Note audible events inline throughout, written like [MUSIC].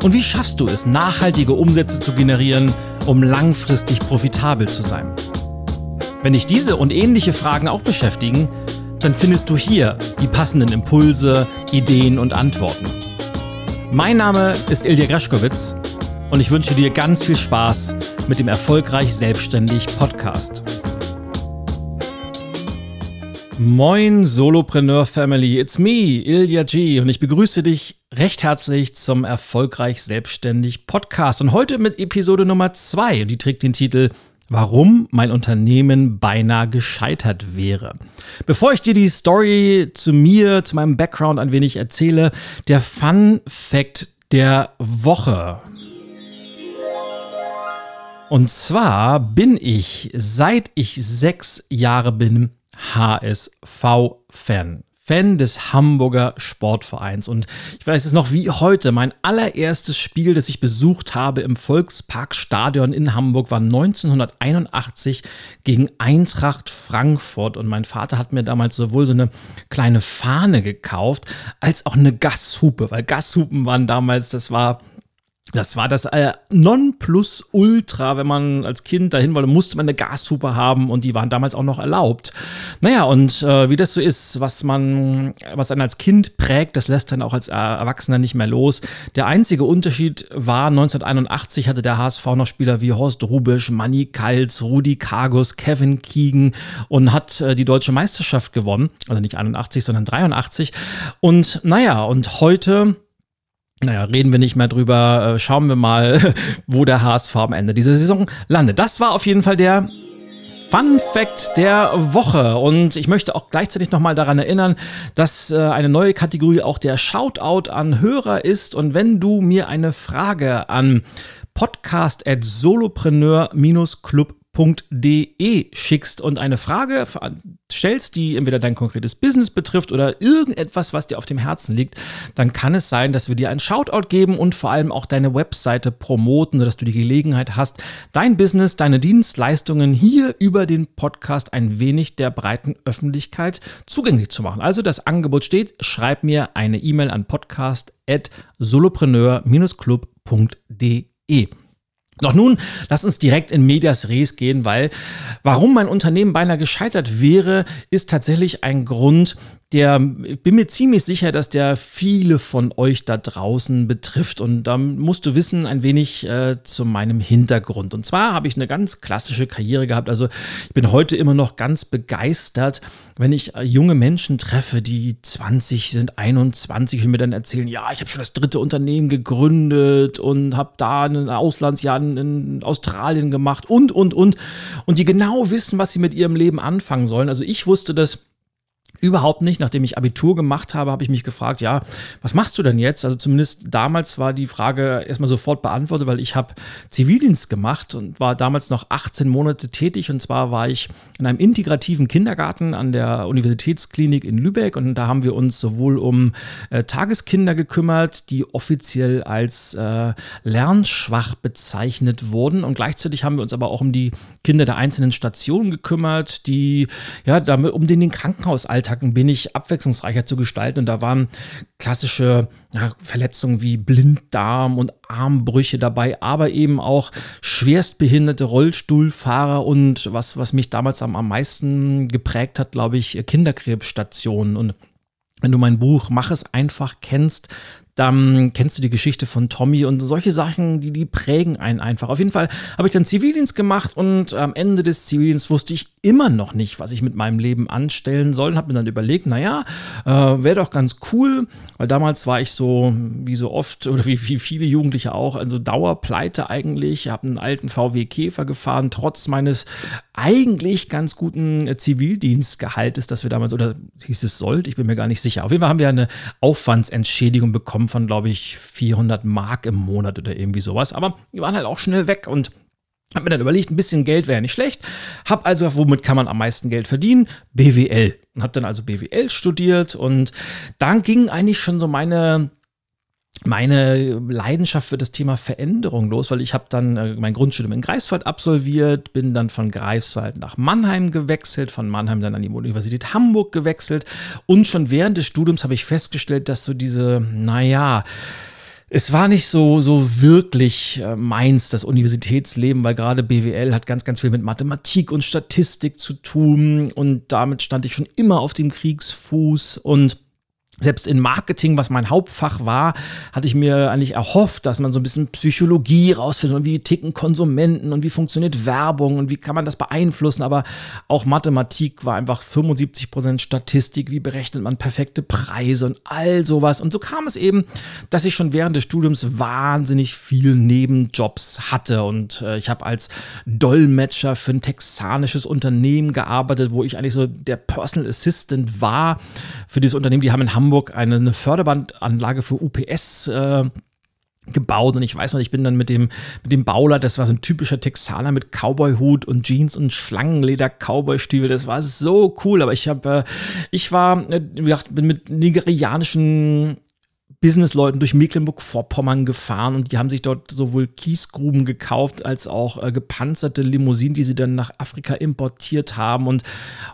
Und wie schaffst du es, nachhaltige Umsätze zu generieren, um langfristig profitabel zu sein? Wenn dich diese und ähnliche Fragen auch beschäftigen, dann findest du hier die passenden Impulse, Ideen und Antworten. Mein Name ist Ilja Greschkowitz und ich wünsche dir ganz viel Spaß mit dem Erfolgreich Selbstständig Podcast. Moin Solopreneur Family, it's me, Ilya G und ich begrüße dich recht herzlich zum Erfolgreich Selbstständig Podcast und heute mit Episode Nummer 2 und die trägt den Titel Warum mein Unternehmen beinahe gescheitert wäre. Bevor ich dir die Story zu mir, zu meinem Background ein wenig erzähle, der Fun Fact der Woche. Und zwar bin ich, seit ich sechs Jahre bin, HSV-Fan. Fan des Hamburger Sportvereins. Und ich weiß es noch wie heute. Mein allererstes Spiel, das ich besucht habe im Volksparkstadion in Hamburg, war 1981 gegen Eintracht Frankfurt. Und mein Vater hat mir damals sowohl so eine kleine Fahne gekauft, als auch eine Gashupe. Weil Gashupen waren damals, das war das war das äh, Nonplusultra, wenn man als Kind dahin wollte, musste man eine Gashupe haben und die waren damals auch noch erlaubt. Naja, und äh, wie das so ist, was man, was einen als Kind prägt, das lässt dann auch als Erwachsener nicht mehr los. Der einzige Unterschied war, 1981 hatte der HSV noch Spieler wie Horst Rubisch, Manny Kals, Rudi Kargus, Kevin Keegan und hat äh, die deutsche Meisterschaft gewonnen. Also nicht 81, sondern 83. Und naja, und heute naja, reden wir nicht mehr drüber. Äh, schauen wir mal, [LAUGHS] wo der HSV am Ende dieser Saison landet. Das war auf jeden Fall der Fun Fact der Woche. Und ich möchte auch gleichzeitig nochmal daran erinnern, dass äh, eine neue Kategorie auch der Shoutout an Hörer ist. Und wenn du mir eine Frage an podcast at solopreneur-club www.de schickst und eine Frage stellst, die entweder dein konkretes Business betrifft oder irgendetwas, was dir auf dem Herzen liegt, dann kann es sein, dass wir dir einen Shoutout geben und vor allem auch deine Webseite promoten, sodass du die Gelegenheit hast, dein Business, deine Dienstleistungen hier über den Podcast ein wenig der breiten Öffentlichkeit zugänglich zu machen. Also das Angebot steht, schreib mir eine E-Mail an podcast@solopreneur-club.de. Doch nun, lass uns direkt in Medias Res gehen, weil warum mein Unternehmen beinahe gescheitert wäre, ist tatsächlich ein Grund, der, bin mir ziemlich sicher, dass der viele von euch da draußen betrifft. Und da musst du wissen, ein wenig äh, zu meinem Hintergrund. Und zwar habe ich eine ganz klassische Karriere gehabt. Also ich bin heute immer noch ganz begeistert, wenn ich äh, junge Menschen treffe, die 20 sind, 21 und mir dann erzählen, ja, ich habe schon das dritte Unternehmen gegründet und habe da ein Auslandsjahr in Australien gemacht und, und, und. Und die genau wissen, was sie mit ihrem Leben anfangen sollen. Also ich wusste das Überhaupt nicht. Nachdem ich Abitur gemacht habe, habe ich mich gefragt, ja, was machst du denn jetzt? Also zumindest damals war die Frage erstmal sofort beantwortet, weil ich habe Zivildienst gemacht und war damals noch 18 Monate tätig. Und zwar war ich in einem integrativen Kindergarten an der Universitätsklinik in Lübeck. Und da haben wir uns sowohl um äh, Tageskinder gekümmert, die offiziell als äh, lernschwach bezeichnet wurden. Und gleichzeitig haben wir uns aber auch um die Kinder der einzelnen Stationen gekümmert, die, ja, damit, um den, den Krankenhausalltag Ein wenig abwechslungsreicher zu gestalten. Und da waren klassische ja, Verletzungen wie Blinddarm und Armbrüche dabei, aber eben auch schwerstbehinderte Rollstuhlfahrer und was, was mich damals am, am meisten geprägt hat, glaube ich, Kinderkrebsstationen. Und wenn du mein Buch Mach es einfach kennst, dann kennst du die Geschichte von Tommy und solche Sachen, die, die prägen einen einfach. Auf jeden Fall habe ich dann Zivildienst gemacht und am Ende des Zivildienstes wusste ich immer noch nicht, was ich mit meinem Leben anstellen soll und habe mir dann überlegt, naja, äh, wäre doch ganz cool, weil damals war ich so, wie so oft oder wie, wie viele Jugendliche auch, also Dauerpleite eigentlich, Ich habe einen alten VW Käfer gefahren, trotz meines eigentlich ganz guten Zivildienstgehaltes, das wir damals, oder hieß es sollt, ich bin mir gar nicht sicher. Auf jeden Fall haben wir eine Aufwandsentschädigung bekommen Von, glaube ich, 400 Mark im Monat oder irgendwie sowas. Aber die waren halt auch schnell weg und hab mir dann überlegt, ein bisschen Geld wäre nicht schlecht. Hab also, womit kann man am meisten Geld verdienen? BWL. Und hab dann also BWL studiert und dann ging eigentlich schon so meine meine Leidenschaft für das Thema Veränderung los, weil ich habe dann äh, mein Grundstudium in Greifswald absolviert, bin dann von Greifswald nach Mannheim gewechselt, von Mannheim dann an die Universität Hamburg gewechselt. Und schon während des Studiums habe ich festgestellt, dass so diese, naja, es war nicht so, so wirklich äh, meins, das Universitätsleben, weil gerade BWL hat ganz, ganz viel mit Mathematik und Statistik zu tun. Und damit stand ich schon immer auf dem Kriegsfuß und selbst in Marketing, was mein Hauptfach war, hatte ich mir eigentlich erhofft, dass man so ein bisschen Psychologie rausfindet und wie ticken Konsumenten und wie funktioniert Werbung und wie kann man das beeinflussen. Aber auch Mathematik war einfach 75 Prozent Statistik. Wie berechnet man perfekte Preise und all sowas. Und so kam es eben, dass ich schon während des Studiums wahnsinnig viel Nebenjobs hatte. Und äh, ich habe als Dolmetscher für ein texanisches Unternehmen gearbeitet, wo ich eigentlich so der Personal Assistant war für dieses Unternehmen. Die haben in Hamburg Hamburg eine, eine Förderbandanlage für UPS äh, gebaut. Und ich weiß noch, ich bin dann mit dem, mit dem Bauler, das war so ein typischer Texaner mit Cowboy-Hut und Jeans und Schlangenleder-Cowboy-Stiefel, das war so cool, aber ich habe, äh, ich war, äh, wie gesagt, bin mit nigerianischen Businessleuten durch Mecklenburg-Vorpommern gefahren und die haben sich dort sowohl Kiesgruben gekauft als auch äh, gepanzerte Limousinen, die sie dann nach Afrika importiert haben. Und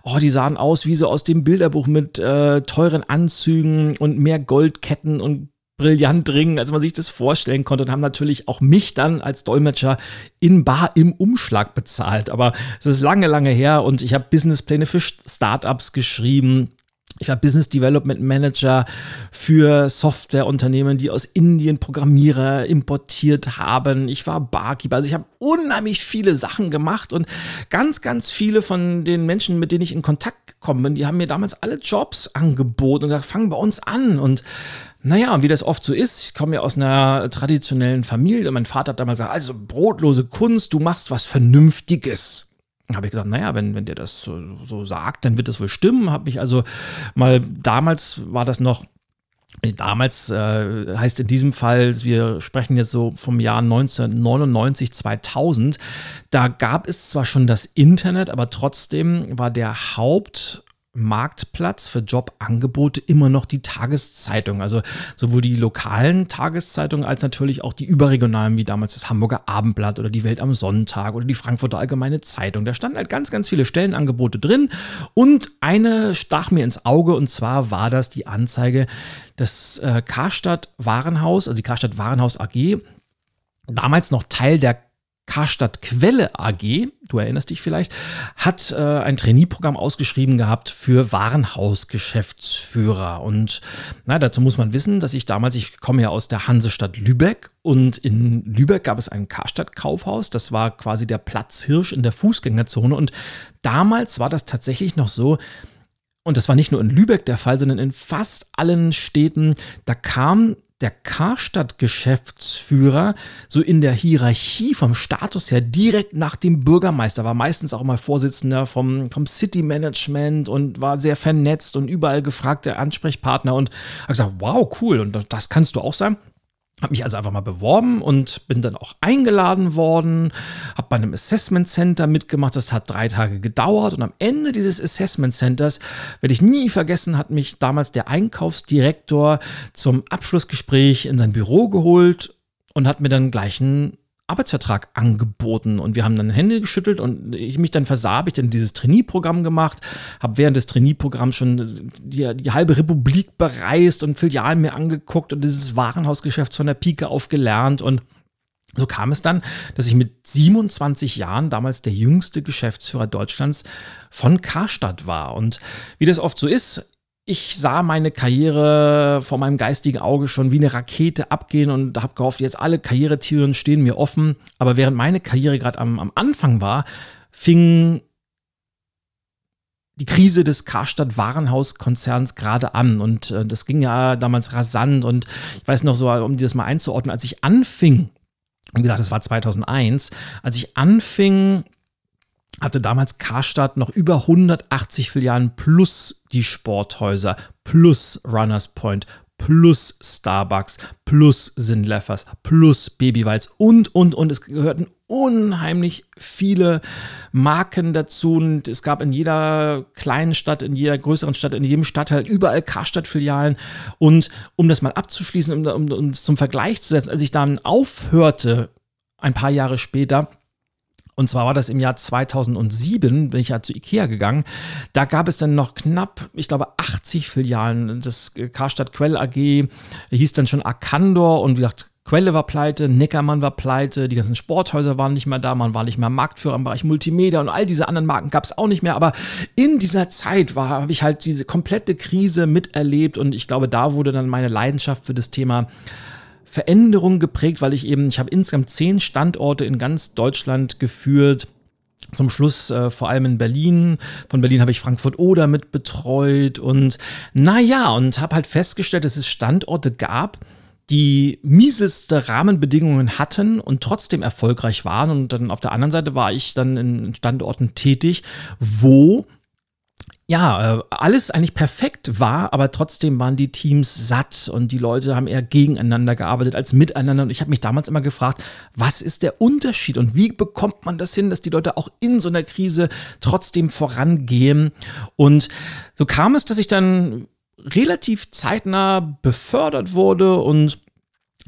oh, die sahen aus wie so aus dem Bilderbuch mit äh, teuren Anzügen und mehr Goldketten und Brillantringen, als man sich das vorstellen konnte und haben natürlich auch mich dann als Dolmetscher in Bar im Umschlag bezahlt. Aber es ist lange, lange her und ich habe Businesspläne für Startups geschrieben ich war Business Development Manager für Softwareunternehmen, die aus Indien Programmierer importiert haben. Ich war Barkeeper. Also ich habe unheimlich viele Sachen gemacht und ganz, ganz viele von den Menschen, mit denen ich in Kontakt gekommen bin, die haben mir damals alle Jobs angeboten und gesagt, fang bei uns an. Und naja, wie das oft so ist, ich komme ja aus einer traditionellen Familie und mein Vater hat damals gesagt, also brotlose Kunst, du machst was Vernünftiges habe ich gedacht, naja, wenn, wenn der das so, so sagt, dann wird das wohl stimmen. Habe mich also mal, damals war das noch Damals äh, heißt in diesem Fall, wir sprechen jetzt so vom Jahr 1999, 2000, da gab es zwar schon das Internet, aber trotzdem war der Haupt Marktplatz für Jobangebote immer noch die Tageszeitung. Also sowohl die lokalen Tageszeitungen als natürlich auch die überregionalen, wie damals das Hamburger Abendblatt oder die Welt am Sonntag oder die Frankfurter Allgemeine Zeitung. Da standen halt ganz, ganz viele Stellenangebote drin und eine stach mir ins Auge und zwar war das die Anzeige des äh, Karstadt Warenhaus, also die Karstadt Warenhaus AG, damals noch Teil der Karstadt Quelle AG, du erinnerst dich vielleicht, hat äh, ein Trainee-Programm ausgeschrieben gehabt für Warenhausgeschäftsführer. Und na, dazu muss man wissen, dass ich damals, ich komme ja aus der Hansestadt Lübeck und in Lübeck gab es ein Karstadt-Kaufhaus. Das war quasi der Platzhirsch in der Fußgängerzone. Und damals war das tatsächlich noch so, und das war nicht nur in Lübeck der Fall, sondern in fast allen Städten, da kam der Karstadt-Geschäftsführer so in der Hierarchie vom Status her direkt nach dem Bürgermeister, war meistens auch mal Vorsitzender vom, vom City-Management und war sehr vernetzt und überall gefragter Ansprechpartner und habe gesagt, wow, cool, und das kannst du auch sein. Habe mich also einfach mal beworben und bin dann auch eingeladen worden, habe bei einem Assessment Center mitgemacht. Das hat drei Tage gedauert und am Ende dieses Assessment Centers, werde ich nie vergessen, hat mich damals der Einkaufsdirektor zum Abschlussgespräch in sein Büro geholt und hat mir dann gleich einen Arbeitsvertrag angeboten und wir haben dann Hände geschüttelt und ich mich dann versah, habe ich dann dieses Trainee-Programm gemacht, habe während des Trainee-Programms schon die, die, halbe Republik bereist und Filialen mir angeguckt und dieses Warenhausgeschäft von der Pike auf gelernt und so kam es dann, dass ich mit 27 Jahren damals der jüngste Geschäftsführer Deutschlands von Karstadt war. Und wie das oft so ist, ich sah meine Karriere vor meinem geistigen Auge schon wie eine Rakete abgehen und habe gehofft, jetzt alle Karrieretüren stehen mir offen. Aber während meine Karriere gerade am, am Anfang war, fing die Krise des Karstadt Warenhauskonzerns gerade an und äh, das ging ja damals rasant und ich weiß noch so, um das mal einzuordnen, als ich anfing, wie gesagt, das war 2001, als ich anfing, hatte damals Karstadt noch über 180 Filialen plus die Sporthäuser, plus Runners Point, plus Starbucks, plus Sinleffers, plus Babywalz und, und, und. Es gehörten unheimlich viele Marken dazu und es gab in jeder kleinen Stadt, in jeder größeren Stadt, in jedem Stadtteil überall Karstadt-Filialen. Und um das mal abzuschließen, um, um, um es zum Vergleich zu setzen, als ich dann aufhörte, ein paar Jahre später, und zwar war das im Jahr 2007, bin ich ja zu Ikea gegangen. Da gab es dann noch knapp, ich glaube, 80 Filialen. Das Karstadt Quell AG hieß dann schon Arcandor und wie gesagt, Quelle war pleite, Neckermann war pleite, die ganzen Sporthäuser waren nicht mehr da, man war nicht mehr Marktführer im Bereich Multimedia und all diese anderen Marken gab es auch nicht mehr. Aber in dieser Zeit habe ich halt diese komplette Krise miterlebt und ich glaube, da wurde dann meine Leidenschaft für das Thema Veränderung geprägt, weil ich eben, ich habe insgesamt zehn Standorte in ganz Deutschland geführt. Zum Schluss äh, vor allem in Berlin. Von Berlin habe ich Frankfurt Oder mit betreut und naja, und habe halt festgestellt, dass es Standorte gab, die mieseste Rahmenbedingungen hatten und trotzdem erfolgreich waren. Und dann auf der anderen Seite war ich dann in Standorten tätig, wo ja, äh, alles eigentlich perfekt war, aber trotzdem waren die Teams satt und die Leute haben eher gegeneinander gearbeitet als miteinander. Und ich habe mich damals immer gefragt, was ist der Unterschied und wie bekommt man das hin, dass die Leute auch in so einer Krise trotzdem vorangehen? Und so kam es, dass ich dann relativ zeitnah befördert wurde und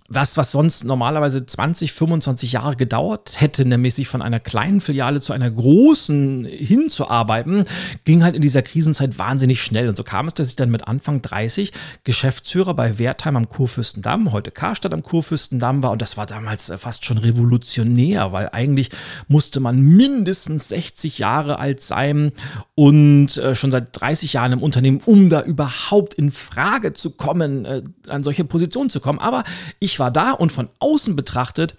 was, was sonst normalerweise 20, 25 Jahre gedauert hätte, nämlich sich von einer kleinen Filiale zu einer großen hinzuarbeiten, ging halt in dieser Krisenzeit wahnsinnig schnell. Und so kam es, dass ich dann mit Anfang 30 Geschäftsführer bei Wertheim am Kurfürstendamm, heute Karstadt am Kurfürstendamm war. Und das war damals äh, fast schon revolutionär, weil eigentlich musste man mindestens 60 Jahre alt sein und äh, schon seit 30 Jahren im Unternehmen, um da überhaupt in Frage zu kommen, äh, an solche Positionen zu kommen. Aber ich ich war da und von außen betrachtet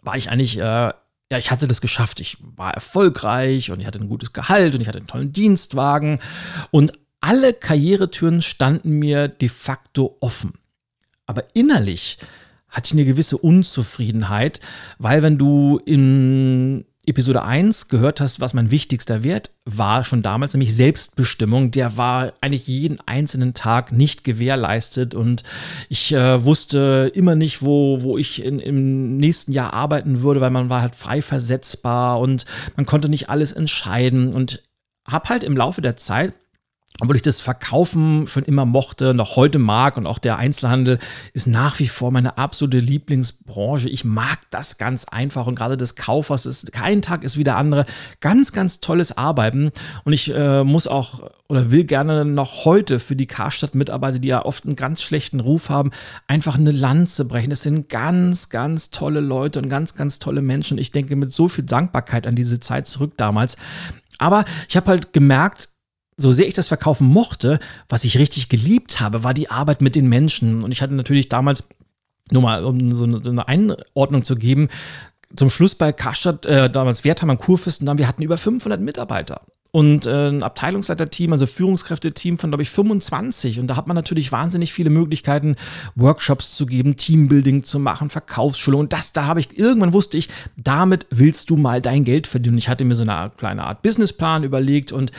war ich eigentlich, äh, ja, ich hatte das geschafft. Ich war erfolgreich und ich hatte ein gutes Gehalt und ich hatte einen tollen Dienstwagen und alle Karrieretüren standen mir de facto offen. Aber innerlich hatte ich eine gewisse Unzufriedenheit, weil wenn du in Episode 1 gehört hast, was mein wichtigster Wert war, schon damals, nämlich Selbstbestimmung, der war eigentlich jeden einzelnen Tag nicht gewährleistet und ich äh, wusste immer nicht, wo, wo ich in, im nächsten Jahr arbeiten würde, weil man war halt frei versetzbar und man konnte nicht alles entscheiden und habe halt im Laufe der Zeit obwohl ich das Verkaufen schon immer mochte, noch heute mag und auch der Einzelhandel ist nach wie vor meine absolute Lieblingsbranche. Ich mag das ganz einfach und gerade des Kaufers ist kein Tag ist wie der andere. Ganz, ganz tolles Arbeiten und ich äh, muss auch oder will gerne noch heute für die Karstadt-Mitarbeiter, die ja oft einen ganz schlechten Ruf haben, einfach eine Lanze brechen. Das sind ganz, ganz tolle Leute und ganz, ganz tolle Menschen. Ich denke mit so viel Dankbarkeit an diese Zeit zurück damals. Aber ich habe halt gemerkt, so sehr ich das Verkaufen mochte, was ich richtig geliebt habe, war die Arbeit mit den Menschen. Und ich hatte natürlich damals, nur mal um so eine, Einordnung zu geben, zum Schluss bei Karstadt, äh, damals Wertheimer Kurfürstendamm, wir hatten über 500 Mitarbeiter und äh, ein Abteilungsleiterteam, also Führungskräfteteam von, glaube ich, 25. Und da hat man natürlich wahnsinnig viele Möglichkeiten, Workshops zu geben, Teambuilding zu machen, Verkaufsschulung. Und das, da habe ich, irgendwann wusste ich, damit willst du mal dein Geld verdienen. Ich hatte mir so eine kleine Art Businessplan überlegt und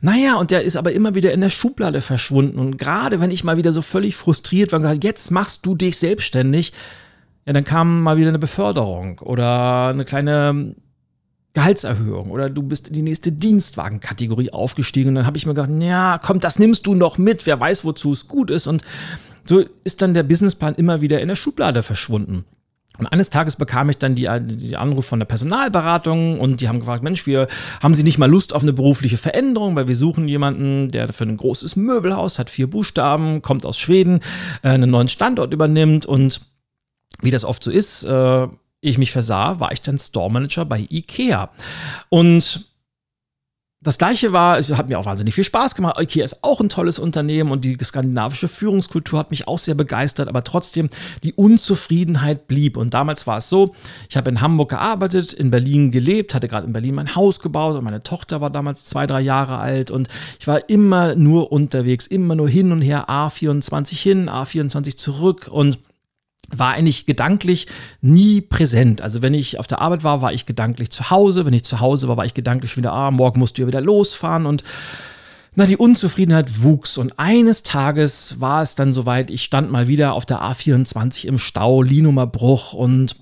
naja, und der ist aber immer wieder in der Schublade verschwunden. Und gerade wenn ich mal wieder so völlig frustriert war und gesagt, jetzt machst du dich selbstständig, ja, dann kam mal wieder eine Beförderung oder eine kleine Gehaltserhöhung oder du bist in die nächste Dienstwagenkategorie aufgestiegen und dann habe ich mir gedacht, ja, komm, das nimmst du noch mit, wer weiß, wozu es gut ist. Und so ist dann der Businessplan immer wieder in der Schublade verschwunden. Und eines Tages bekam ich dann die, die Anruf von der Personalberatung und die haben gefragt, Mensch, wir haben Sie nicht mal Lust auf eine berufliche Veränderung, weil wir suchen jemanden, der für ein großes Möbelhaus hat, vier Buchstaben, kommt aus Schweden, äh, einen neuen Standort übernimmt. Und wie das oft so ist, äh, ich mich versah, war ich dann Store Manager bei IKEA. Und das gleiche war, es hat mir auch wahnsinnig viel Spaß gemacht. IKEA ist auch ein tolles Unternehmen und die skandinavische Führungskultur hat mich auch sehr begeistert, aber trotzdem die Unzufriedenheit blieb. Und damals war es so, ich habe in Hamburg gearbeitet, in Berlin gelebt, hatte gerade in Berlin mein Haus gebaut und meine Tochter war damals zwei, drei Jahre alt und ich war immer nur unterwegs, immer nur hin und her, A24 hin, A24 zurück und war eigentlich gedanklich nie präsent. Also wenn ich auf der Arbeit war, war ich gedanklich zu Hause. Wenn ich zu Hause war, war ich gedanklich wieder, ah, morgen musst du ja wieder losfahren. Und Na, die Unzufriedenheit wuchs und eines Tages war es dann soweit, ich stand mal wieder auf der A24 im Stau, Linumer Bruch und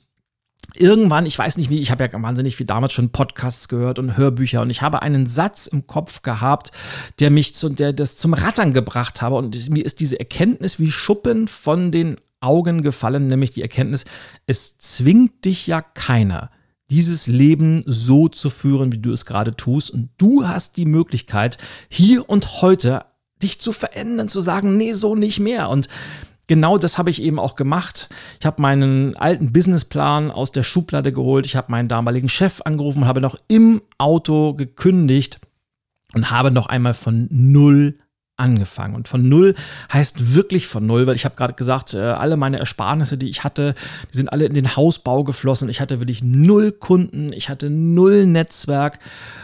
irgendwann, ich weiß nicht wie, ich habe ja wahnsinnig viel damals schon Podcasts gehört und Hörbücher und ich habe einen Satz im Kopf gehabt, der mich zu, der das zum Rattern gebracht habe und mir ist diese Erkenntnis wie Schuppen von den Augen gefallen, nämlich die Erkenntnis, es zwingt dich ja keiner dieses Leben so zu führen, wie du es gerade tust. Und du hast die Möglichkeit, hier und heute dich zu verändern, zu sagen, nee, so nicht mehr. Und genau das habe ich eben auch gemacht. Ich habe meinen alten Businessplan aus der Schublade geholt. Ich habe meinen damaligen Chef angerufen habe noch im Auto gekündigt und habe noch einmal von null angefangen. Und von null heißt wirklich von null, weil ich habe gerade gesagt, äh, alle meine Ersparnisse, die ich hatte, die sind alle in den Hausbau geflossen. Ich hatte wirklich null Kunden, ich hatte null Netzwerk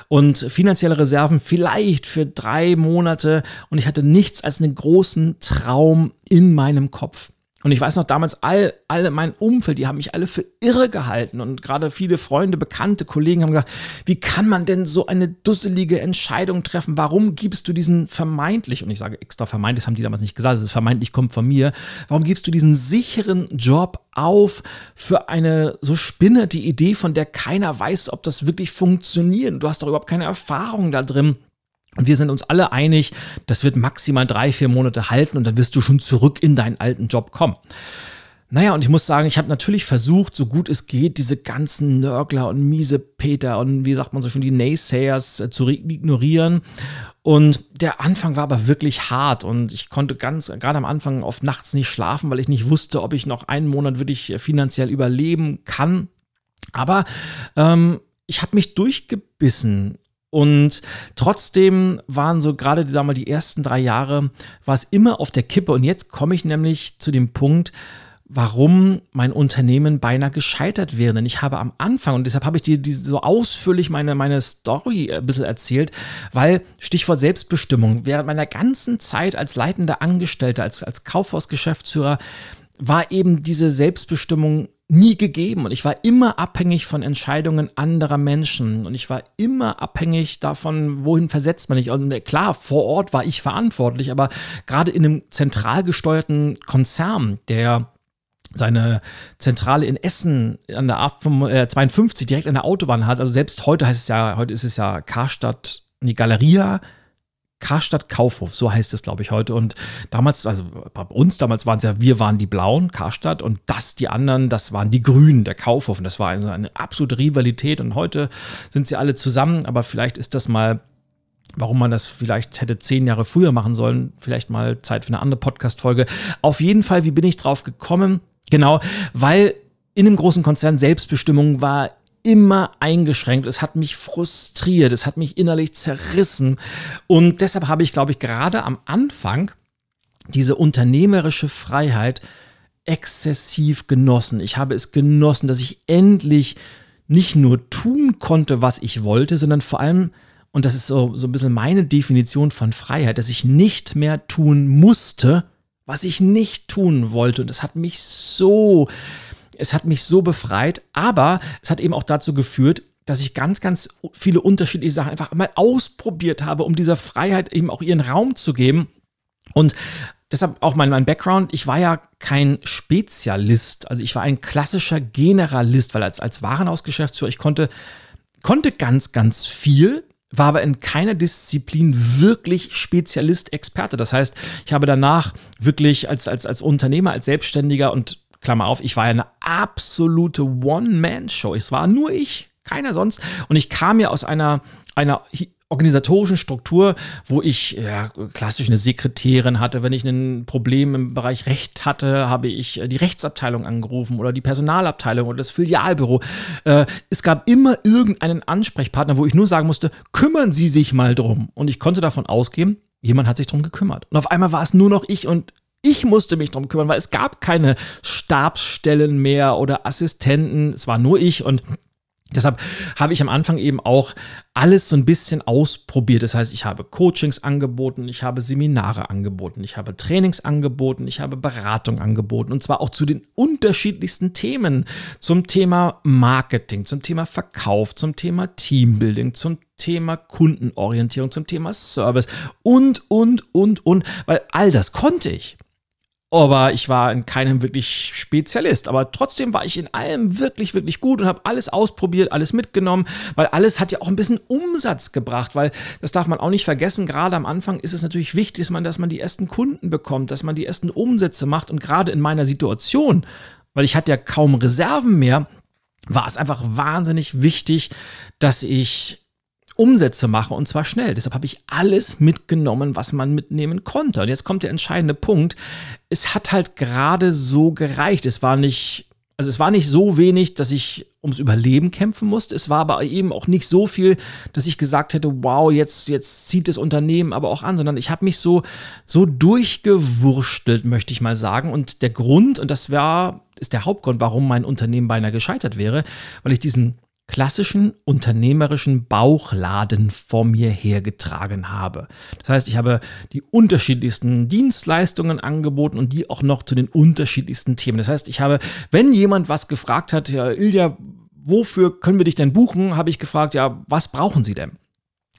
und finanzielle Reserven vielleicht für drei Monate und ich hatte nichts als einen großen Traum in meinem Kopf. Und ich weiß noch damals, all, alle mein Umfeld, die haben mich alle für irre gehalten. Und gerade viele Freunde, Bekannte, Kollegen haben gesagt, wie kann man denn so eine dusselige Entscheidung treffen? Warum gibst du diesen vermeintlich, und ich sage extra vermeintlich, das haben die damals nicht gesagt, das ist vermeintlich kommt von mir, warum gibst du diesen sicheren Job auf für eine so spinnerte Idee, von der keiner weiß, ob das wirklich funktioniert? Du hast doch überhaupt keine Erfahrung da drin. Und wir sind uns alle einig, das wird maximal drei, vier Monate halten und dann wirst du schon zurück in deinen alten Job kommen. Naja, und ich muss sagen, ich habe natürlich versucht, so gut es geht, diese ganzen Nörgler und miese Peter und wie sagt man so schon, die Naysayers äh, zu ignorieren. Und der Anfang war aber wirklich hart und ich konnte ganz, gerade am Anfang oft nachts nicht schlafen, weil ich nicht wusste, ob ich noch einen Monat wirklich finanziell überleben kann. Aber ähm, ich habe mich durchgebissen und trotzdem waren so gerade sagen wir, die ersten drei Jahre, war es immer auf der Kippe. Und jetzt komme ich nämlich zu dem Punkt, warum mein Unternehmen beinahe gescheitert wäre. Denn ich habe am Anfang, und deshalb habe ich dir so ausführlich meine, meine Story ein bisschen erzählt, weil Stichwort Selbstbestimmung, während meiner ganzen Zeit als leitender Angestellter, als, als Kaufhausgeschäftsführer, war eben diese Selbstbestimmung nie gegeben. Und ich war immer abhängig von Entscheidungen anderer Menschen. Und ich war immer abhängig davon, wohin versetzt man mich. Und äh, klar, vor Ort war ich verantwortlich, aber gerade in einem zentral gesteuerten Konzern, der seine Zentrale in Essen an der A52 äh, direkt an der Autobahn hat, also selbst heute heißt es ja, heute ist es ja Karstadt, die Galeria, Karstadt Kaufhof, so heißt es, glaube ich, heute. Und damals, also bei uns damals waren es ja, wir waren die Blauen, Karstadt, und das, die anderen, das waren die Grünen, der Kaufhof. Und das war eine, eine absolute Rivalität. Und heute sind sie alle zusammen, aber vielleicht ist das mal warum man das vielleicht hätte zehn Jahre früher machen sollen. Vielleicht mal Zeit für eine andere Podcast-Folge. Auf jeden Fall, wie bin ich drauf gekommen? Genau, weil in einem großen Konzern Selbstbestimmung war immer eingeschränkt. Es hat mich frustriert, es hat mich innerlich zerrissen. Und deshalb habe ich, glaube ich, gerade am Anfang diese unternehmerische Freiheit exzessiv genossen. Ich habe es genossen, dass ich endlich nicht nur tun konnte, was ich wollte, sondern vor allem, und das ist so, so ein bisschen meine Definition von Freiheit, dass ich nicht mehr tun musste, was ich nicht tun wollte. Und das hat mich so es hat mich so befreit, aber es hat eben auch dazu geführt, dass ich ganz, ganz viele unterschiedliche Sachen einfach mal ausprobiert habe, um dieser Freiheit eben auch ihren Raum zu geben. Und deshalb auch mein, mein Background, ich war ja kein Spezialist, also ich war ein klassischer Generalist, weil als, als Warenhausgeschäftsführer, ich konnte, konnte ganz, ganz viel, war aber in keiner Disziplin wirklich Spezialist, Experte. Das heißt, ich habe danach wirklich als, als, als Unternehmer, als Selbstständiger und Klammer auf, ich war ja eine absolute One-Man-Show. Es war nur ich, keiner sonst. Und ich kam ja aus einer, einer organisatorischen Struktur, wo ich ja, klassisch eine Sekretärin hatte. Wenn ich ein Problem im Bereich Recht hatte, habe ich äh, die Rechtsabteilung angerufen oder die Personalabteilung oder das Filialbüro. Äh, es gab immer irgendeinen Ansprechpartner, wo ich nur sagen musste, kümmern Sie sich mal drum. Und ich konnte davon ausgehen, jemand hat sich drum gekümmert. Und auf einmal war es nur noch ich und ich musste mich darum kümmern, weil es gab keine Stabsstellen mehr oder Assistenten. Es war nur ich und Deshalb habe ich am Anfang eben auch alles so ein bisschen ausprobiert. Das heißt, ich habe Coachings angeboten, ich habe Seminare angeboten, ich habe Trainings angeboten, ich habe Beratung angeboten und zwar auch zu den unterschiedlichsten Themen. Zum Thema Marketing, zum Thema Verkauf, zum Thema Teambuilding, zum Thema Kundenorientierung, zum Thema Service und, und, und, und, weil all das konnte ich aber ich war in keinem wirklich Spezialist. Aber trotzdem war ich in allem wirklich, wirklich gut und habe alles ausprobiert, alles mitgenommen, weil alles hat ja auch ein bisschen Umsatz gebracht, weil das darf man auch nicht vergessen. Gerade am Anfang ist es natürlich wichtig, dass man, dass man die ersten Kunden bekommt, dass man die ersten Umsätze macht und gerade in meiner Situation, weil ich hatte ja kaum Reserven mehr, war es einfach wahnsinnig wichtig, dass ich Umsätze mache und zwar schnell. Deshalb habe ich alles mitgenommen, was man mitnehmen konnte. Und jetzt kommt der entscheidende Punkt. Es hat halt gerade so gereicht. Es war nicht, also es war nicht so wenig, dass ich ums Überleben kämpfen musste. Es war aber eben auch nicht so viel, dass ich gesagt hätte, wow, jetzt, jetzt zieht das Unternehmen aber auch an, sondern ich habe mich so, so durchgewurschtelt, möchte ich mal sagen. Und der Grund, und das war, ist der Hauptgrund, warum mein Unternehmen beinahe gescheitert wäre, weil ich diesen klassischen unternehmerischen Bauchladen vor mir hergetragen habe. Das heißt, ich habe die unterschiedlichsten Dienstleistungen angeboten und die auch noch zu den unterschiedlichsten Themen. Das heißt, ich habe, wenn jemand was gefragt hat, ja, Ilja, wofür können wir dich denn buchen, habe ich gefragt, ja, was brauchen Sie denn?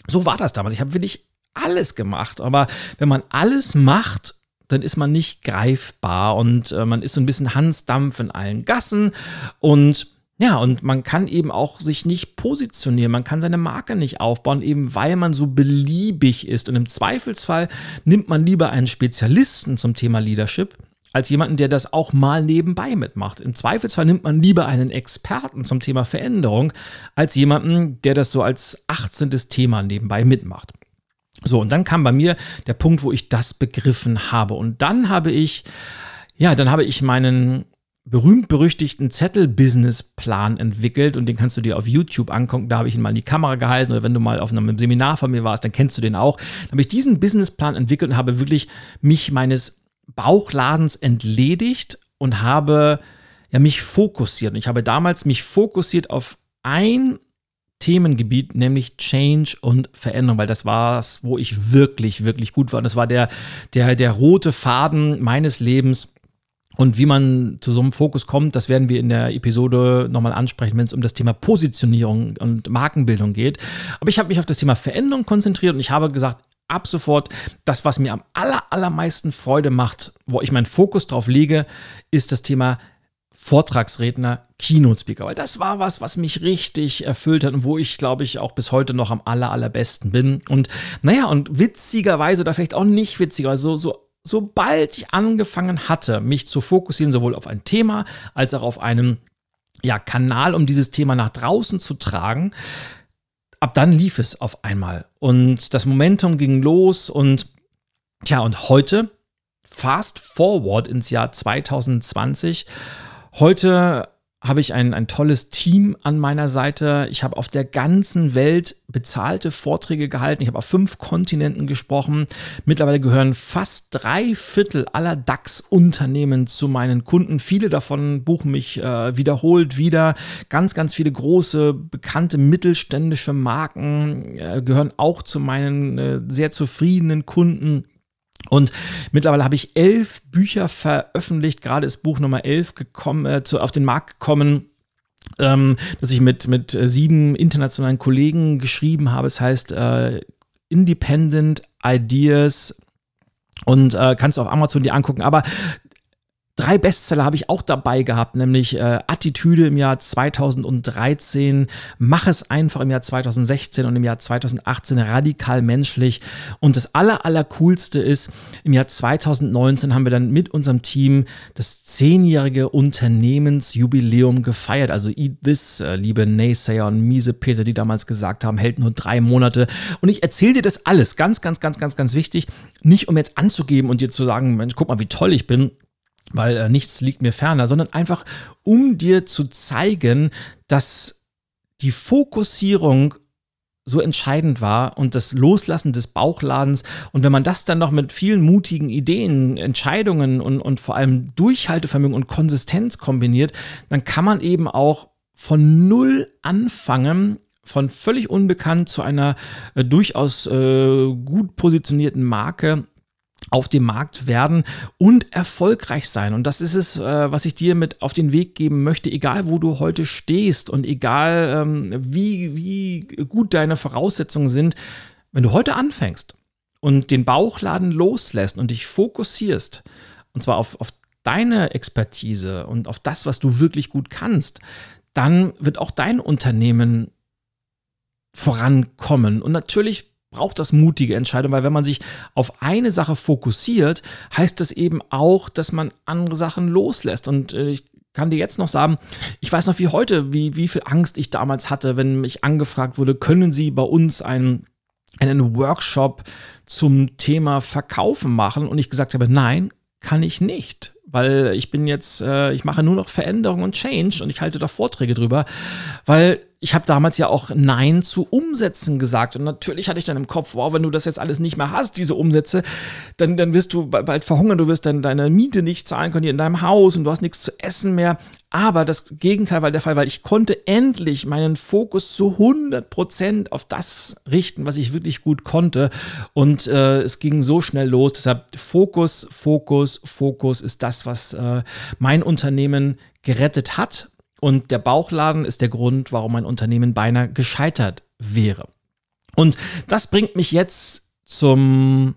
So war das damals. Ich habe wirklich alles gemacht. Aber wenn man alles macht, dann ist man nicht greifbar und äh, man ist so ein bisschen Hansdampf in allen Gassen und ja, und man kann eben auch sich nicht positionieren, man kann seine Marke nicht aufbauen, eben weil man so beliebig ist. Und im Zweifelsfall nimmt man lieber einen Spezialisten zum Thema Leadership, als jemanden, der das auch mal nebenbei mitmacht. Im Zweifelsfall nimmt man lieber einen Experten zum Thema Veränderung, als jemanden, der das so als 18. Thema nebenbei mitmacht. So, und dann kam bei mir der Punkt, wo ich das begriffen habe. Und dann habe ich, ja, dann habe ich meinen berühmt-berüchtigten Zettel-Business-Plan entwickelt und den kannst du dir auf YouTube angucken. Da habe ich ihn mal in die Kamera gehalten oder wenn du mal auf einem Seminar von mir warst, dann kennst du den auch. Da habe ich diesen Businessplan entwickelt und habe wirklich mich meines Bauchladens entledigt und habe ja mich fokussiert. Und ich habe damals mich fokussiert auf ein Themengebiet, nämlich Change und Veränderung, weil das war es, wo ich wirklich, wirklich gut war. Und das war der, der, der rote Faden meines Lebens und wie man zu so einem Fokus kommt, das werden wir in der Episode nochmal ansprechen, wenn es um das Thema Positionierung und Markenbildung geht. Aber ich habe mich auf das Thema Veränderung konzentriert und ich habe gesagt, ab sofort, das, was mir am aller, allermeisten Freude macht, wo ich meinen Fokus drauf lege, ist das Thema Vortragsredner, Keynote Speaker, weil das war was, was mich richtig erfüllt hat und wo ich, glaube ich, auch bis heute noch am aller, allerbesten bin. Und naja, und witzigerweise oder vielleicht auch nicht witziger, so, so sobald ich angefangen hatte, mich zu fokussieren, sowohl auf ein Thema als auch auf einen ja, Kanal, um dieses Thema nach draußen zu tragen, ab dann lief es auf einmal. Und das Momentum ging los und tja, und heute, fast forward ins Jahr 2020, heute habe ich ein, ein tolles Team an meiner Seite. Ich habe auf der ganzen Welt bezahlte Vorträge gehalten. Ich habe auf fünf Kontinenten gesprochen. Mittlerweile gehören fast drei Viertel aller DAX-Unternehmen zu meinen Kunden. Viele davon buchen mich äh, wiederholt wieder. Ganz, ganz viele große, bekannte mittelständische Marken äh, gehören auch zu meinen äh, sehr zufriedenen Kunden. Und mittlerweile habe ich elf Bücher veröffentlicht. Gerade ist Buch Nummer elf gekommen, äh, zu, auf den Markt gekommen. Ähm, das ich mit, mit äh, sieben internationalen Kollegen geschrieben habe. Es heißt äh, Independent Ideas und äh, kannst du auf Amazon dir angucken. Aber Drei Bestseller habe ich auch dabei gehabt, nämlich äh, Attitüde im Jahr 2013, Mach es einfach im Jahr 2016 und im Jahr 2018 radikal menschlich. Und das aller, aller coolste ist, im Jahr 2019 haben wir dann mit unserem Team das zehnjährige Unternehmensjubiläum gefeiert. Also Eat This, äh, liebe Naysayer und miese Peter, die damals gesagt haben, hält nur drei Monate. Und ich erzähle dir das alles, ganz, ganz, ganz, ganz, ganz wichtig. Nicht um jetzt anzugeben und dir zu sagen, Mensch, guck mal, wie toll ich bin weil äh, nichts liegt mir ferner, sondern einfach um dir zu zeigen, dass die Fokussierung so entscheidend war und das Loslassen des Bauchladens. Und wenn man das dann noch mit vielen mutigen Ideen, Entscheidungen und, und vor allem Durchhaltevermögen und Konsistenz kombiniert, dann kann man eben auch von null anfangen, von völlig unbekannt zu einer äh, durchaus äh, gut positionierten Marke auf dem Markt werden und erfolgreich sein. Und das ist es, äh, was ich dir mit auf den Weg geben möchte, egal wo du heute stehst und egal ähm, wie, wie gut deine Voraussetzungen sind. Wenn du heute anfängst und den Bauchladen loslässt und dich fokussierst, und zwar auf, auf deine Expertise und auf das, was du wirklich gut kannst, dann wird auch dein Unternehmen vorankommen. Und natürlich braucht das mutige Entscheidungen, weil wenn man sich auf eine Sache fokussiert, heißt das eben auch, dass man andere Sachen loslässt. Und äh, ich kann dir jetzt noch sagen, ich weiß noch wie heute, wie, wie viel Angst ich damals hatte, wenn mich angefragt wurde, können Sie bei uns einen, einen Workshop zum Thema Verkaufen machen? Und ich gesagt habe, nein, kann ich nicht weil ich bin jetzt, äh, ich mache nur noch Veränderung und Change und ich halte da Vorträge drüber, weil ich habe damals ja auch Nein zu Umsätzen gesagt. Und natürlich hatte ich dann im Kopf, wow, wenn du das jetzt alles nicht mehr hast, diese Umsätze, dann, dann wirst du bald verhungern, du wirst dann deine Miete nicht zahlen können hier in deinem Haus und du hast nichts zu essen mehr. Aber das Gegenteil war der Fall, weil ich konnte endlich meinen Fokus zu 100% auf das richten, was ich wirklich gut konnte. Und äh, es ging so schnell los. Deshalb Fokus, Fokus, Fokus ist das, was äh, mein Unternehmen gerettet hat und der Bauchladen ist der Grund, warum mein Unternehmen beinahe gescheitert wäre. Und das bringt mich jetzt zum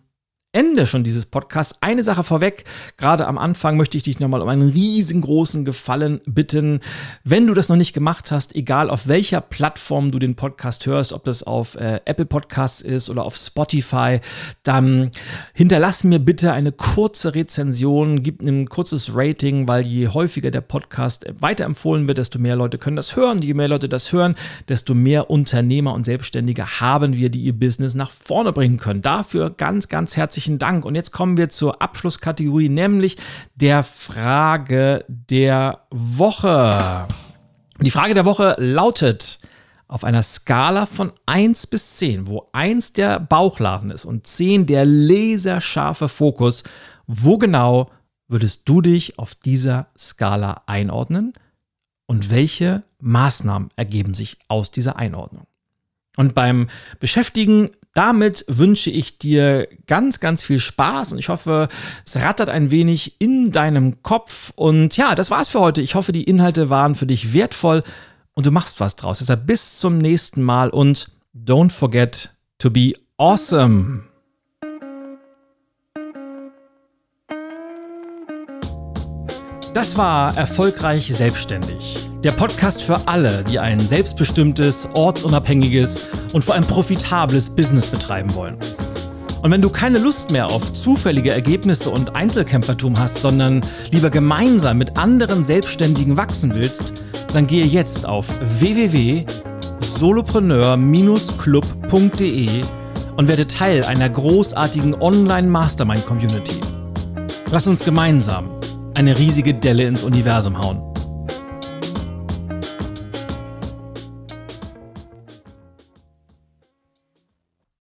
Ende schon dieses Podcasts. Eine Sache vorweg, gerade am Anfang möchte ich dich nochmal um einen riesengroßen Gefallen bitten. Wenn du das noch nicht gemacht hast, egal auf welcher Plattform du den Podcast hörst, ob das auf äh, Apple Podcasts ist oder auf Spotify, dann hinterlass mir bitte eine kurze Rezension, gib ein kurzes Rating, weil je häufiger der Podcast weiterempfohlen wird, desto mehr Leute können das hören. Je mehr Leute das hören, desto mehr Unternehmer und Selbstständige haben wir, die ihr Business nach vorne bringen können. Dafür ganz, ganz herzlich herzlichen Dank. Und jetzt kommen wir zur Abschlusskategorie, nämlich der Frage der Woche. Die Frage der Woche lautet, auf einer Skala von 1 bis 10, wo 1 der Bauchladen ist und 10 der laserscharfe Fokus, wo genau würdest du dich auf dieser Skala einordnen und welche Maßnahmen ergeben sich aus dieser Einordnung? Und beim Beschäftigen damit wünsche ich dir ganz, ganz viel Spaß und ich hoffe, es rattert ein wenig in deinem Kopf. Und ja, das war's für heute. Ich hoffe, die Inhalte waren für dich wertvoll und du machst was draus. Deshalb bis zum nächsten Mal und don't forget to be awesome. Das war Erfolgreich Selbstständig. Der Podcast für alle, die ein selbstbestimmtes, ortsunabhängiges und vor allem profitables Business betreiben wollen. Und wenn du keine Lust mehr auf zufällige Ergebnisse und Einzelkämpfertum hast, sondern lieber gemeinsam mit anderen Selbstständigen wachsen willst, dann gehe jetzt auf www.solopreneur-club.de und werde Teil einer großartigen Online-Mastermind-Community. Lass uns gemeinsam eine riesige Delle ins Universum hauen.